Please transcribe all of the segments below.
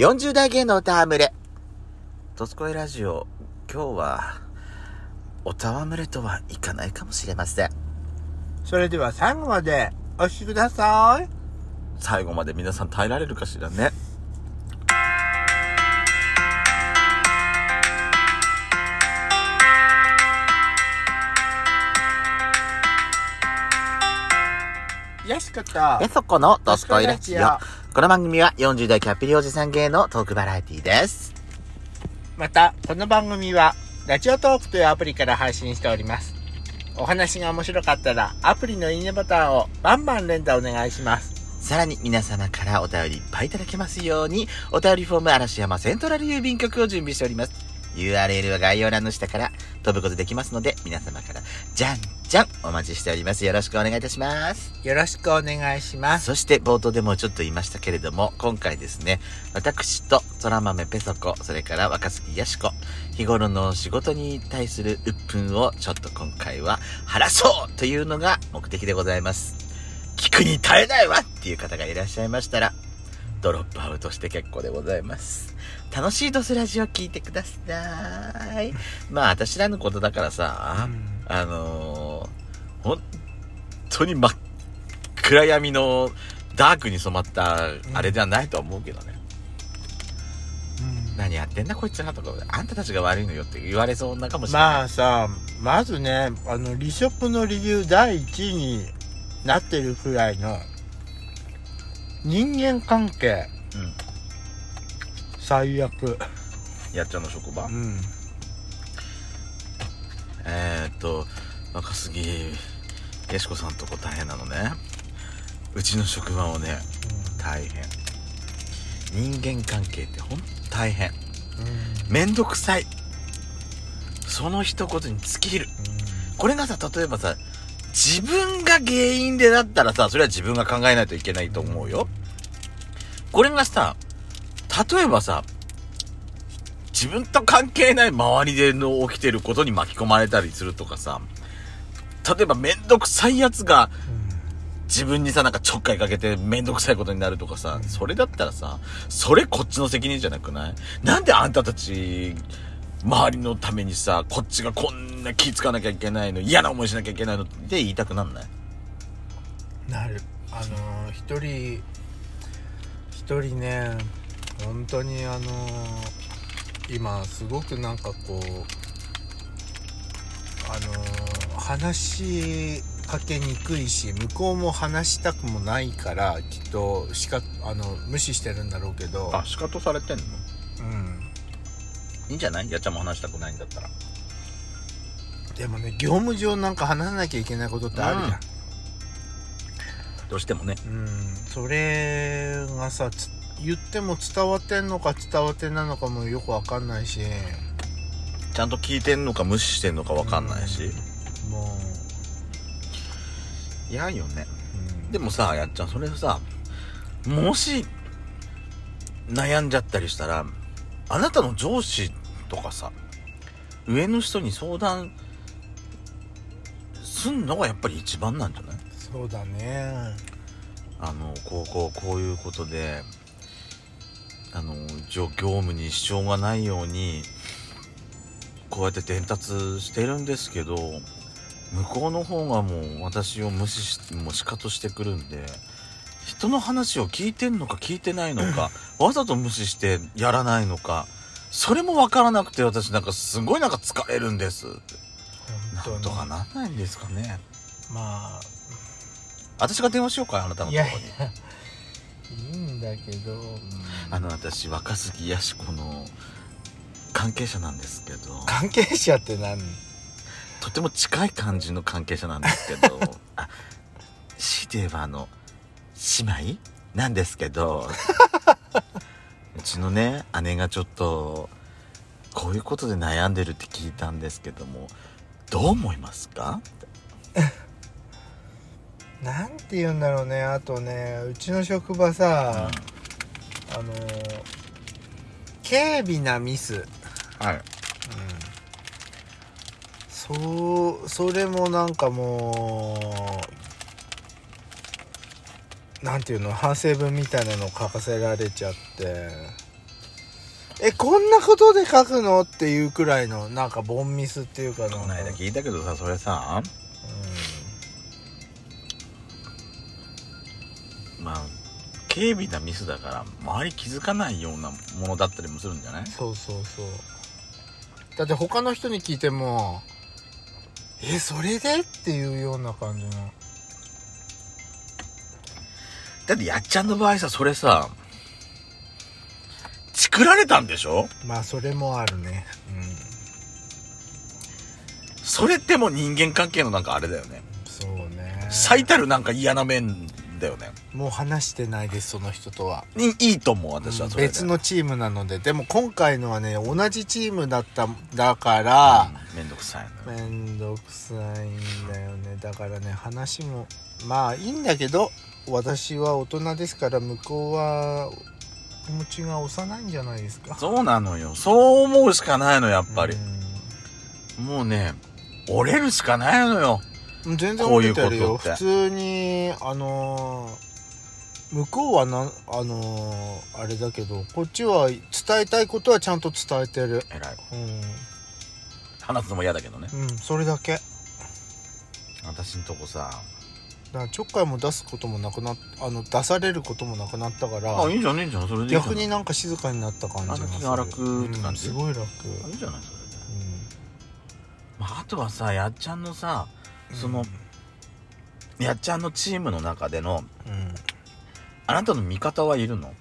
40代芸能歌むれ。トスコイラジオ、今日は、おたわむれとはいかないかもしれません。それでは最後までお聞きください。最後まで皆さん耐えられるかしらね。よしこと。やそこのトスコイラジオ。この番組は40代キャッピリおじさん芸のトークバラエティです。また、この番組は、ラジオトークというアプリから配信しております。お話が面白かったら、アプリのいいねボタンをバンバン連打お願いします。さらに皆様からお便りいっぱいいただけますように、お便りフォーム嵐山セントラル郵便局を準備しております。URL は概要欄の下から飛ぶことできますので、皆様からじゃんじゃんお待ちしております。よろしくお願いいたします。よろしくお願いします。そして冒頭でもちょっと言いましたけれども、今回ですね、私と空豆ペソコ、それから若杉やしこ、日頃の仕事に対する鬱憤をちょっと今回は晴らそうというのが目的でございます。聞くに耐えないわっていう方がいらっしゃいましたら、ドロップアウトして結構でございます。楽しいドスラジオ聞いてください。まあ、私らのことだからさ、あのー、本当に真っ暗闇のダークに染まったあれではないとは思うけどね。うん何やってんだこいつらとか、あんたたちが悪いのよって言われそうなかもしれない。まあさ、まずね、あの、リショップのレビュー第1位になってるくらいの、人間関係、うん。最悪。やっちゃんの職場、うん。えー、っと、若杉やしこさんとこ大変なのね。うちの職場もね、大変。人間関係ってほんと大変。めんどくさい。その一言に尽きる。これがさ、例えばさ、自分が原因でだったらさ、それは自分が考えないといけないと思うよ。これがさ、例えばさ、自分と関係ない周りでの起きてることに巻き込まれたりするとかさ、例えばめんどくさいやつが自分にさ、なんかちょっかいかけてめんどくさいことになるとかさ、それだったらさ、それこっちの責任じゃなくない？なんであんたたち、周りのためにさ、こっちがこんな気ぃつかなきゃいけないの、嫌な思いしなきゃいけないのって言いたくなんない？なる。あのー一人一人ね本当にあのー今すごくなんかこうあのー話しかけにくいし向こうも話したくもないからきっとしかあの無視してるんだろうけど。あ、仕方されてんの？うんいいんじゃない？やっちゃんも話したくないんだったら。でもね業務上なんか話さなきゃいけないことってあるじゃんどうしてもね。うん、それがさつ言っても伝わってんのか伝わってないのかもよくわかんないしちゃんと聞いてんのか無視してんのかわかんないし。も嫌よね。う、うんでもさ、やっちゃん、それさ、もし、悩んじゃったりしたら、あなたの上司とかさ、上の人に相談すんのがやっぱり一番なんじゃない？そうだね。あの、こう、こう、こういうことで、あの、一応業務に支障がないように、こうやって伝達してるんですけど、向こうの方がもう私を無視し、もう仕方してくるんで、人の話を聞いてんのか聞いてないのか、わざと無視してやらないのか、それもわからなくて私なんかすごいなんか疲れるんです。なんとかなんないんですかね。まあ。私が電話しようか、あなたのところに。やいいんだけど、うん。あの私若杉やしこの関係者なんですけど。関係者って何？とても近い感じの関係者なんですけど。あ強いて言えばあの姉妹なんですけど うちのね姉がちょっとこういうことで悩んでるって聞いたんですけどもどう思いますか？なんて言うんだろうね。あとねうちの職場さ、あの軽微なミス。はい。そうそれもなんかもうなんていうの反省文みたいなのを書かせられちゃって。えこんなことで書くのっていうくらいのなんかボンミスっていうかな。んかこの間聞いたけどさそれさ。まあ軽微なミスだから周り気づかないようなものだったりもするんじゃない？そうそうそう。だって他の人に聞いてもえそれで？っていうような感じのだってやっちゃんの場合さそれさ作られたんでしょ？まあそれもあるね。それってもう人間関係のなんかあれだよね。うんそうね。最たるなんか嫌な面だよね。もう話してないですその人とは。いいいと思う私はそれで。別のチームなので。でも今回のはね同じチームだっただから、うんめんどくさいのめんどくさいんだよね。だからね話もまあいいんだけど私は大人ですから向こうは気持ちが幼いんじゃないですか。そうなのよ。そう思うしかないのやっぱり。う、もうね折れるしかないのよ。ん全然折れてるよ。普通にあのー向こうはなあのーあれだけどこっちは伝えたいことはちゃんと伝えてる。えらい。うん。話すのも嫌だけどね。うんそれだけ。私んとこさだからちょっかいも出すこともなくなっあの出されることもなくなったからあいいじゃんいいじゃんそれで逆になんか静かになった感じがする。あ気が楽って感じ。うんすごい楽、あいいじゃないそれで、まあ、あとはさやっちゃんのさその、やっちゃんのチームの中でのうん。あなたの味方はいるの？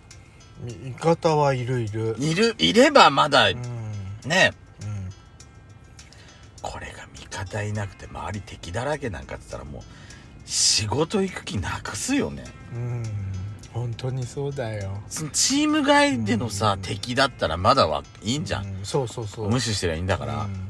味方はいるいる。いる？いればまだうん。ね。うん。これが味方いなくて周り敵だらけなんかって言ったらもう仕事行く気なくすよね。うん。本当にそうだよ。そのチーム外でのさ、うん。敵だったらまだはいいんじゃん、うそうそうそう。無視してりゃいいんだから、うん。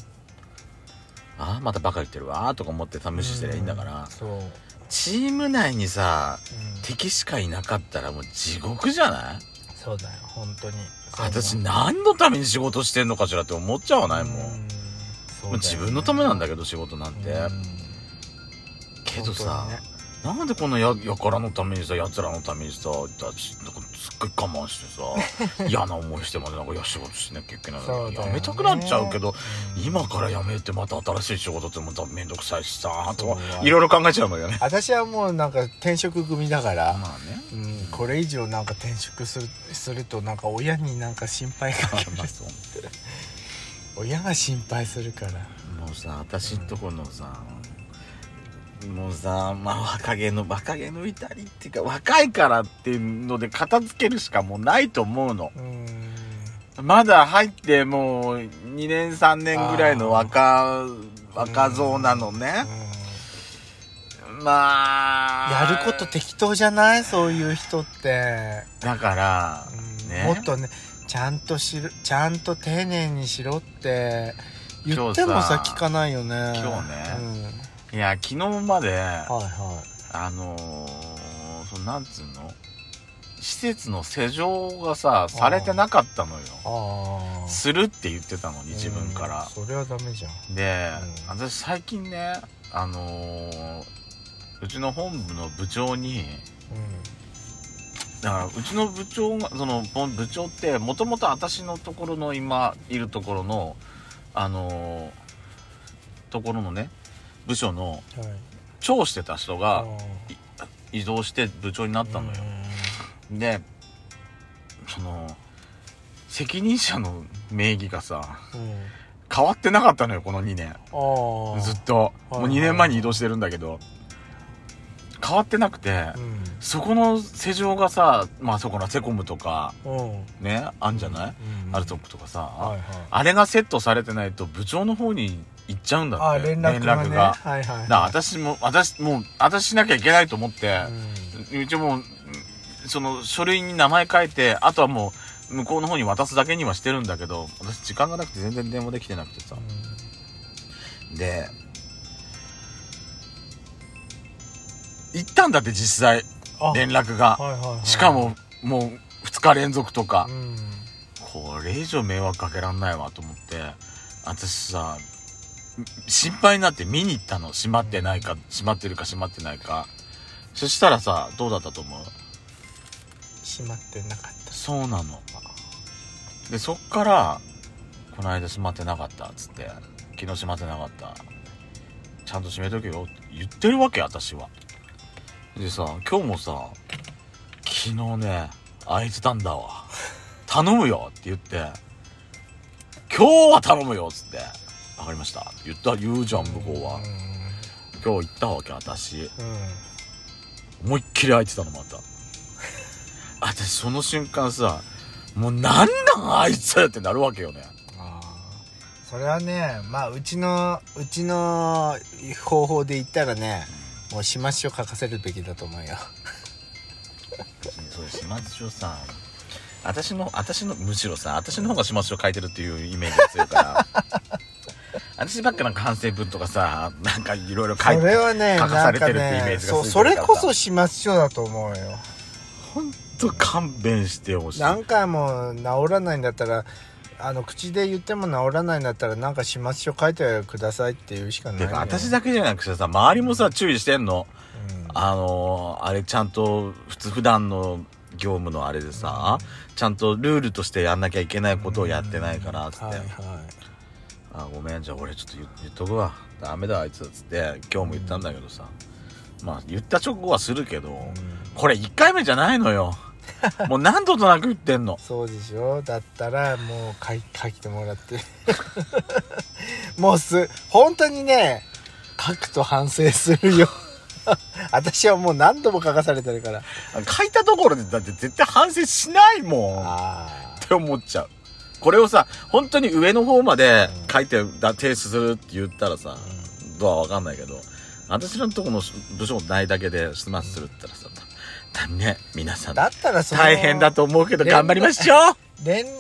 ああまたバカ言ってるわーとか思ってさ無視してりゃいいんだから、うん。そう、うんチーム内にさ敵しかいなかったらもう地獄じゃない？そうだよ本当に。私何のために仕事してんのかしらって思っちゃわない？もん、もう自分のためなんだけど仕事なんて、けどさ、なんでこんなややからのためにさ奴らのためにさだちなんかすっごい我慢してさ嫌な思いしてまでなんかいや仕事しなきゃいけないのに、ね。やめたくなっちゃうけど、うん今からやめてまた新しい仕事ってまた面倒くさいしさとかいろいろ考えちゃうのよね。私はもうなんか転職組だから、まあね。うん、これ以上なんか転職するするとなんか親になんか心配かける。親が心配するから。もうさ私んとこのさ、もうさまあ若気の若気の至りっていうか若いからっていうので片付けるしかもうないと思うの。うん。まだ入ってもう2年3年ぐらいの若若造なのね。まあ。やること適当じゃない？そういう人って、だからうん。ね。もっとねちゃんとしろちゃんと丁寧にしろって。言ってもさ聞かないよね。今日ねうんいや昨日まではいはあのー、そのなんつうの？施設の施錠がさされてなかったのよ。するって言ってたのに自分から。うん、それはダメじゃん。で、うん。私最近ねあのーうちの本部の部長にだからうちの部長がそのぼ部長ってもともと私のところの今いるところのあのーところのね部署の長してた人があ移動して部長になったのよ、でその責任者の名義がさうん。うん変わってなかったのよこの2年。ずっと。はいもう2年前に移動してるんだけど。変わってなくてうん。そこの施錠がさまあそこのセコムとかうん。ねあんじゃない、うんアルトップとかさ、はいはい。あれがセットされてないと部長の方に行っちゃうんだって。あ連絡がね。が。はいはいはい。だ私も私もう私しなきゃいけないと思って、うちもうんその書類に名前書いてあとはもう向こうの方に渡すだけにはしてるんだけど私時間がなくて全然電話できてなくてさ。で行ったんだって実際。あ連絡が。はいはいはいしかももう2日連続とか。うん。これ以上迷惑かけらんないわと思って。私さ心配になって見に行ったの？閉まってないか？閉まってるか閉まってないか。そしたらさどうだったと思う？閉まってなかった。そうなの。でそっからこの間閉まってなかったっつって昨日閉まってなかった。ちゃんと閉めとけよ。って言ってるわけ私は。でさ今日もさ昨日ね空いてたんだわ。頼むよって言って今日は頼むよっつって分かりました。って言った言うじゃん向こうは。今日行ったわけ私。うん。うん思いっきり空いてたのまた。私その瞬間さもうなんなんあいつってなるわけよね。それはねまあうちのうちの方法で言ったらねもう始末書書かせるべきだと思うよ。そう始末書さ私の私のむしろさ私の方が始末書書いてるっていうイメージが強いから 私ばっかなんか反省文とかさなんかいろいろ書そいてれはね書かされてるってイメージがそうそれこそ始末書だと思うよ。ほんと勘弁してほしい。何回も治らないんだったらあの口で言っても治らないんだったらなんか始末書書いてくださいって言うしかない私だけじゃなくてさ周りもさ注意してんの。うん。あのーあれちゃんと普通普段の業務のあれでさ、ちゃんとルールとしてやんなきゃいけないことをやってないからつって、はいはいあごめんじゃあ俺ちょっと言言っとくわ。ダメだあいつっつって今日も言ったんだけどさ、まあ言った直後はするけど、うん。これ1回目じゃないのよ。もう何度となく言ってんの。そうでしょ？だったらもう書い書いてもらって。もうす本当にね書くと反省するよ。私はもう何度も書かされてるから。書いたところでだって絶対反省しないもん。っあて思っちゃうこれをさ本当に上の方まで書いてだ提出するって言ったらさ、どうは分かんないけど私のとこの部署ないだけで済ますするって言ったらさ、だね皆さん。だったらその大変だと思うけど頑張りましょう。連